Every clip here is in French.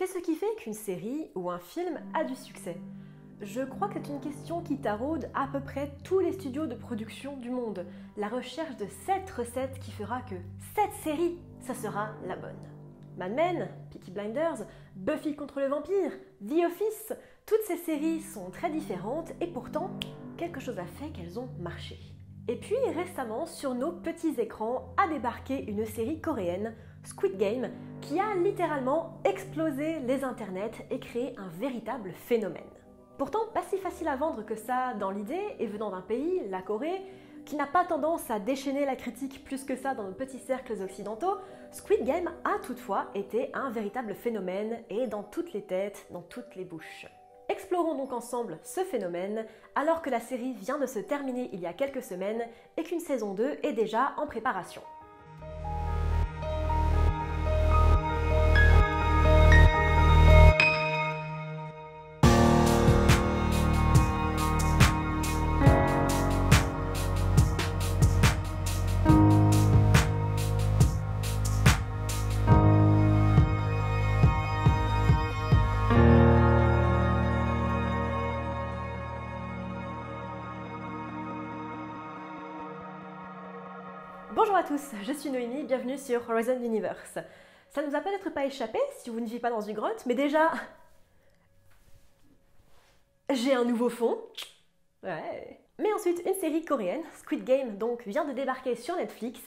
Qu'est-ce qui fait qu'une série ou un film a du succès? Je crois que c'est une question qui taraude à peu près tous les studios de production du monde. La recherche de cette recette qui fera que cette série, ça sera la bonne. Mad Men, Peaky Blinders, Buffy contre le vampire, The Office, toutes ces séries sont très différentes et pourtant, quelque chose a fait qu'elles ont marché. Et puis récemment, sur nos petits écrans, a débarqué une série coréenne, Squid Game, qui a littéralement explosé les internets et créé un véritable phénomène. Pourtant, pas si facile à vendre que ça dans l'idée, et venant d'un pays, la Corée, qui n'a pas tendance à déchaîner la critique plus que ça dans nos petits cercles occidentaux, Squid Game a toutefois été un véritable phénomène et dans toutes les têtes, dans toutes les bouches. Explorons donc ensemble ce phénomène alors que la série vient de se terminer il y a quelques semaines et qu'une saison 2 est déjà en préparation. Bonjour à tous, je suis Noémie, bienvenue sur Horizon Universe. Ça ne nous a peut-être pas échappé si vous ne vivez pas dans une grotte, mais déjà... J'ai un nouveau fond. Ouais. Mais ensuite, une série coréenne, Squid Game, donc, vient de débarquer sur Netflix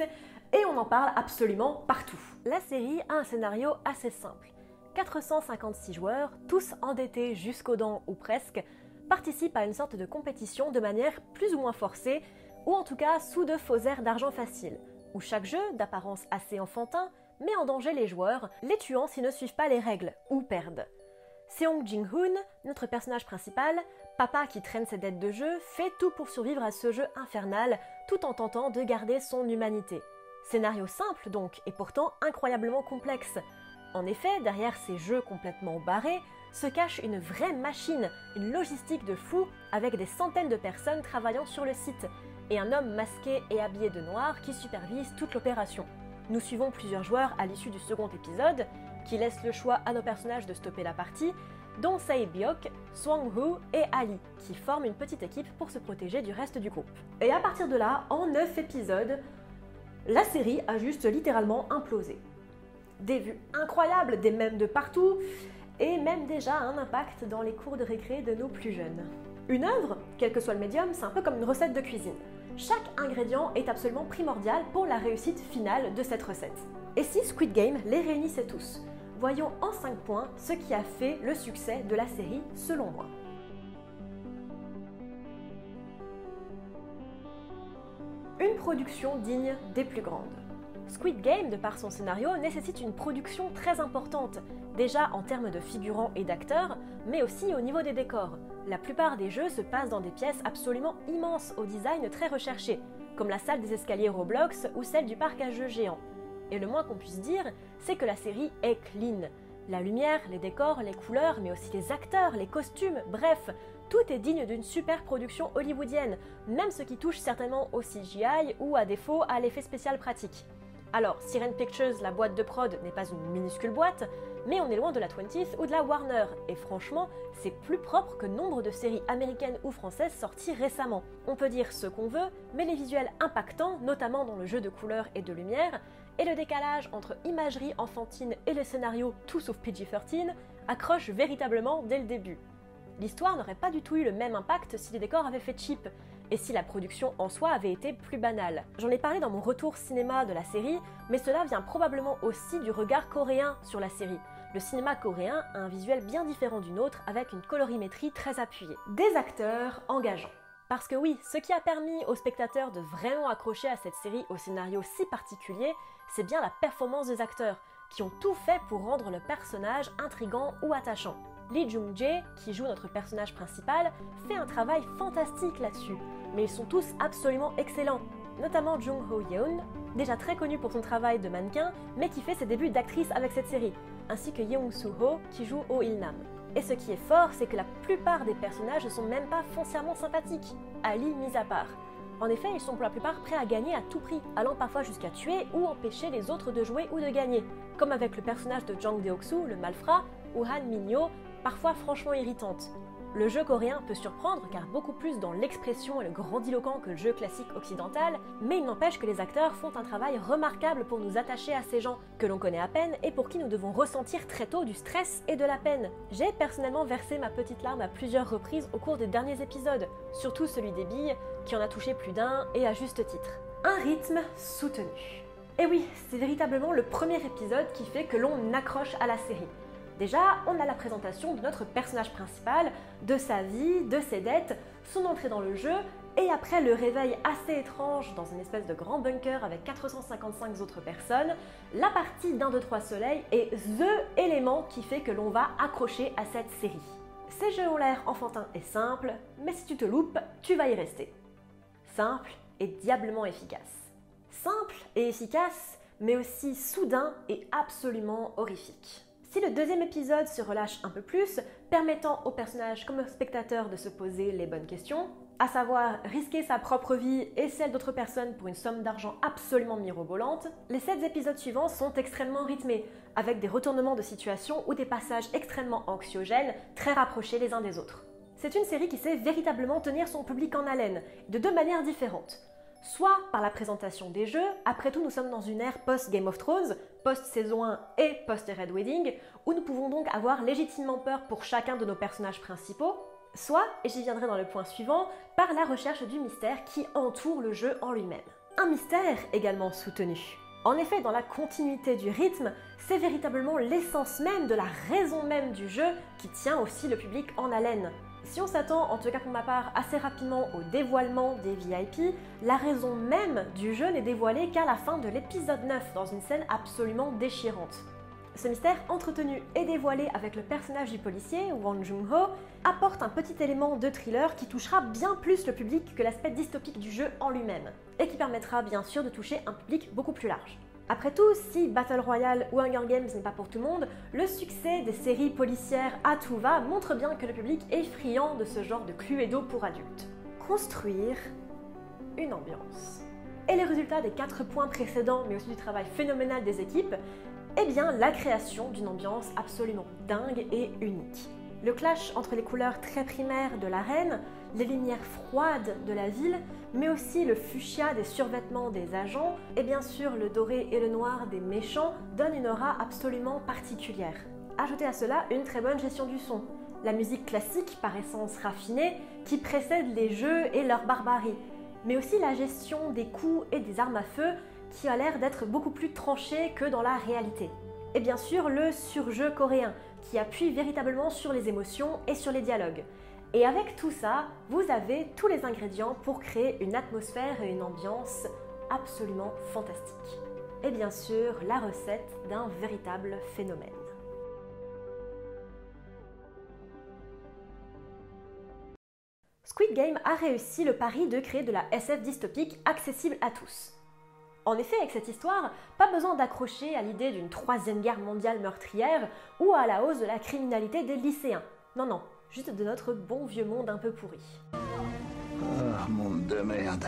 et on en parle absolument partout. La série a un scénario assez simple. 456 joueurs, tous endettés jusqu'aux dents ou presque, participent à une sorte de compétition de manière plus ou moins forcée ou en tout cas sous de faux airs d'argent facile, où chaque jeu, d'apparence assez enfantin, met en danger les joueurs, les tuant s'ils ne suivent pas les règles, ou perdent. Seong Jin-hoon, notre personnage principal, papa qui traîne ses dettes de jeu, fait tout pour survivre à ce jeu infernal, tout en tentant de garder son humanité. Scénario simple donc, et pourtant incroyablement complexe. En effet, derrière ces jeux complètement barrés, se cache une vraie machine, une logistique de fou, avec des centaines de personnes travaillant sur le site, et un homme masqué et habillé de noir qui supervise toute l'opération. Nous suivons plusieurs joueurs à l'issue du second épisode, qui laissent le choix à nos personnages de stopper la partie, dont Sae Byok, Swang-Hu et Ali, qui forment une petite équipe pour se protéger du reste du groupe. Et à partir de là, en 9 épisodes, la série a juste littéralement implosé. Des vues incroyables, des mèmes de partout, et même déjà un impact dans les cours de récré de nos plus jeunes. Une œuvre, quel que soit le médium, c'est un peu comme une recette de cuisine. Chaque ingrédient est absolument primordial pour la réussite finale de cette recette. Et si Squid Game les réunissait tous? Voyons en 5 points ce qui a fait le succès de la série selon moi. Une production digne des plus grandes. Squid Game, de par son scénario, nécessite une production très importante, déjà en termes de figurants et d'acteurs, mais aussi au niveau des décors. La plupart des jeux se passent dans des pièces absolument immenses au design très recherché, comme la salle des escaliers Roblox ou celle du parc à jeux géant. Et le moins qu'on puisse dire, c'est que la série est clean. La lumière, les décors, les couleurs, mais aussi les acteurs, les costumes, bref, tout est digne d'une super production hollywoodienne, même ce qui touche certainement au CGI ou à défaut à l'effet spécial pratique. Alors, Siren Pictures, la boîte de prod, n'est pas une minuscule boîte, mais on est loin de la 20th ou de la Warner, et franchement, c'est plus propre que nombre de séries américaines ou françaises sorties récemment. On peut dire ce qu'on veut, mais les visuels impactants, notamment dans le jeu de couleurs et de lumière, et le décalage entre imagerie enfantine et le scénario tout sauf PG-13 accrochent véritablement dès le début. L'histoire n'aurait pas du tout eu le même impact si les décors avaient fait cheap, et si la production en soi avait été plus banale. J'en ai parlé dans mon retour cinéma de la série, mais cela vient probablement aussi du regard coréen sur la série. Le cinéma coréen a un visuel bien différent du nôtre avec une colorimétrie très appuyée. Des acteurs engageants. Parce que oui, ce qui a permis aux spectateurs de vraiment accrocher à cette série au scénario si particulier, c'est bien la performance des acteurs, qui ont tout fait pour rendre le personnage intrigant ou attachant. Lee Jung-jae, qui joue notre personnage principal, fait un travail fantastique là-dessus, mais ils sont tous absolument excellents, notamment Jung Ho Yeon, déjà très connu pour son travail de mannequin, mais qui fait ses débuts d'actrice avec cette série, ainsi que Yeong Soo Ho, qui joue Oh Il Nam. Et ce qui est fort, c'est que la plupart des personnages ne sont même pas foncièrement sympathiques, Ali mis à part. En effet, ils sont pour la plupart prêts à gagner à tout prix, allant parfois jusqu'à tuer ou empêcher les autres de jouer ou de gagner, comme avec le personnage de Jang Deok-soo, le malfrat, ou Han Minyo, parfois franchement irritantes. Le jeu coréen peut surprendre car beaucoup plus dans l'expression et le grandiloquent que le jeu classique occidental, mais il n'empêche que les acteurs font un travail remarquable pour nous attacher à ces gens que l'on connaît à peine et pour qui nous devons ressentir très tôt du stress et de la peine. J'ai personnellement versé ma petite larme à plusieurs reprises au cours des derniers épisodes, surtout celui des billes, qui en a touché plus d'un et à juste titre. Un rythme soutenu. Et oui, c'est véritablement le premier épisode qui fait que l'on accroche à la série. Déjà, on a la présentation de notre personnage principal, de sa vie, de ses dettes, son entrée dans le jeu, et après le réveil assez étrange dans une espèce de grand bunker avec 455 autres personnes, la partie d'un, deux, trois soleils est THE élément qui fait que l'on va accrocher à cette série. Ces jeux ont l'air enfantins et simples, mais si tu te loupes, tu vas y rester. Simple et diablement efficace. Simple et efficace, mais aussi soudain et absolument horrifique. Si le deuxième épisode se relâche un peu plus, permettant au personnage comme au spectateur de se poser les bonnes questions, à savoir risquer sa propre vie et celle d'autres personnes pour une somme d'argent absolument mirobolante, les sept épisodes suivants sont extrêmement rythmés, avec des retournements de situation ou des passages extrêmement anxiogènes, très rapprochés les uns des autres. C'est une série qui sait véritablement tenir son public en haleine, de deux manières différentes soit par la présentation des jeux, après tout nous sommes dans une ère post-Game of Thrones, post-saison 1 et post-Red Wedding, où nous pouvons donc avoir légitimement peur pour chacun de nos personnages principaux, soit, et j'y viendrai dans le point suivant, par la recherche du mystère qui entoure le jeu en lui-même. Un mystère également soutenu. En effet, dans la continuité du rythme, c'est véritablement l'essence même de la raison même du jeu qui tient aussi le public en haleine. Si on s'attend, en tout cas pour ma part, assez rapidement au dévoilement des VIP, la raison même du jeu n'est dévoilée qu'à la fin de l'épisode 9, dans une scène absolument déchirante. Ce mystère entretenu et dévoilé avec le personnage du policier, Wang Jung-ho, apporte un petit élément de thriller qui touchera bien plus le public que l'aspect dystopique du jeu en lui-même, et qui permettra bien sûr de toucher un public beaucoup plus large. Après tout, si Battle Royale ou Hunger Games n'est pas pour tout le monde, le succès des séries policières à tout va montre bien que le public est friand de ce genre de Cluedo pour adultes. Construire une ambiance. Et les résultats des quatre points précédents, mais aussi du travail phénoménal des équipes, eh bien la création d'une ambiance absolument dingue et unique. Le clash entre les couleurs très primaires de l'arène, les lumières froides de la ville, mais aussi le fuchsia des survêtements des agents, et bien sûr le doré et le noir des méchants, donne une aura absolument particulière. Ajoutez à cela une très bonne gestion du son, la musique classique par essence raffinée qui précède les jeux et leur barbarie, mais aussi la gestion des coups et des armes à feu qui a l'air d'être beaucoup plus tranchée que dans la réalité. Et bien sûr le surjeu coréen, qui appuie véritablement sur les émotions et sur les dialogues. Et avec tout ça, vous avez tous les ingrédients pour créer une atmosphère et une ambiance absolument fantastique. Et bien sûr, la recette d'un véritable phénomène. Squid Game a réussi le pari de créer de la SF dystopique accessible à tous. En effet, avec cette histoire, pas besoin d'accrocher à l'idée d'une troisième guerre mondiale meurtrière ou à la hausse de la criminalité des lycéens. Non, non, juste de notre bon vieux monde un peu pourri. Ah, monde de merde.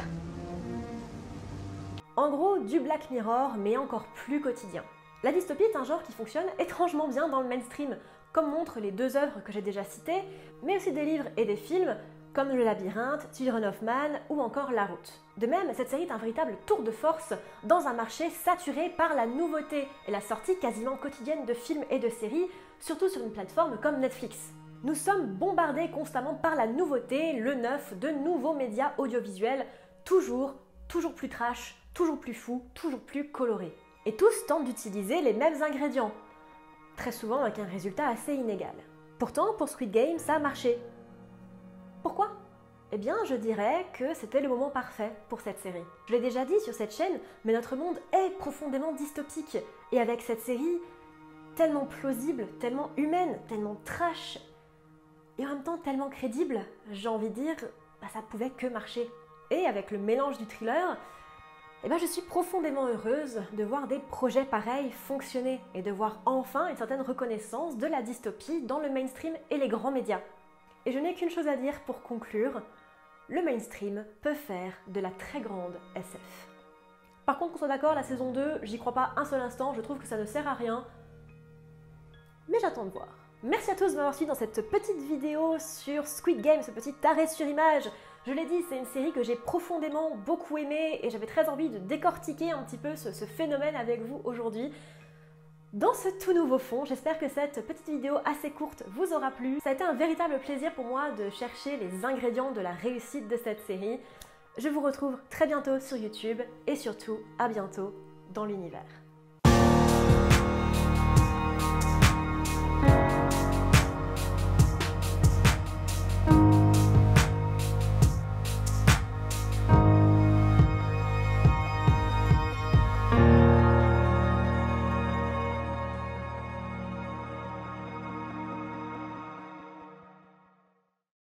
En gros, du Black Mirror, mais encore plus quotidien. La dystopie est un genre qui fonctionne étrangement bien dans le mainstream, comme montrent les deux œuvres que j'ai déjà citées, mais aussi des livres et des films comme Le Labyrinthe, Children of Man ou encore La Route. De même, cette série est un véritable tour de force dans un marché saturé par la nouveauté et la sortie quasiment quotidienne de films et de séries, surtout sur une plateforme comme Netflix. Nous sommes bombardés constamment par la nouveauté, le neuf, de nouveaux médias audiovisuels, toujours, toujours plus trash, toujours plus fou, toujours plus coloré. Et tous tentent d'utiliser les mêmes ingrédients, très souvent avec un résultat assez inégal. Pourtant, pour Squid Game, ça a marché. Pourquoi? Eh bien, je dirais que c'était le moment parfait pour cette série. Je l'ai déjà dit sur cette chaîne, mais notre monde est profondément dystopique. Et avec cette série, tellement plausible, tellement humaine, tellement trash, et en même temps tellement crédible, j'ai envie de dire, bah, ça pouvait que marcher. Et avec le mélange du thriller, eh ben, je suis profondément heureuse de voir des projets pareils fonctionner et de voir enfin une certaine reconnaissance de la dystopie dans le mainstream et les grands médias. Et je n'ai qu'une chose à dire pour conclure, le mainstream peut faire de la très grande SF. Par contre, qu'on soit d'accord, la saison 2, j'y crois pas un seul instant, je trouve que ça ne sert à rien. Mais j'attends de voir. Merci à tous de m'avoir suivi dans cette petite vidéo sur Squid Game, ce petit arrêt sur image. Je l'ai dit, c'est une série que j'ai profondément beaucoup aimée et j'avais très envie de décortiquer un petit peu ce, ce phénomène avec vous aujourd'hui. Dans ce tout nouveau fond, j'espère que cette petite vidéo assez courte vous aura plu. Ça a été un véritable plaisir pour moi de chercher les ingrédients de la réussite de cette série. Je vous retrouve très bientôt sur YouTube et surtout à bientôt dans l'univers.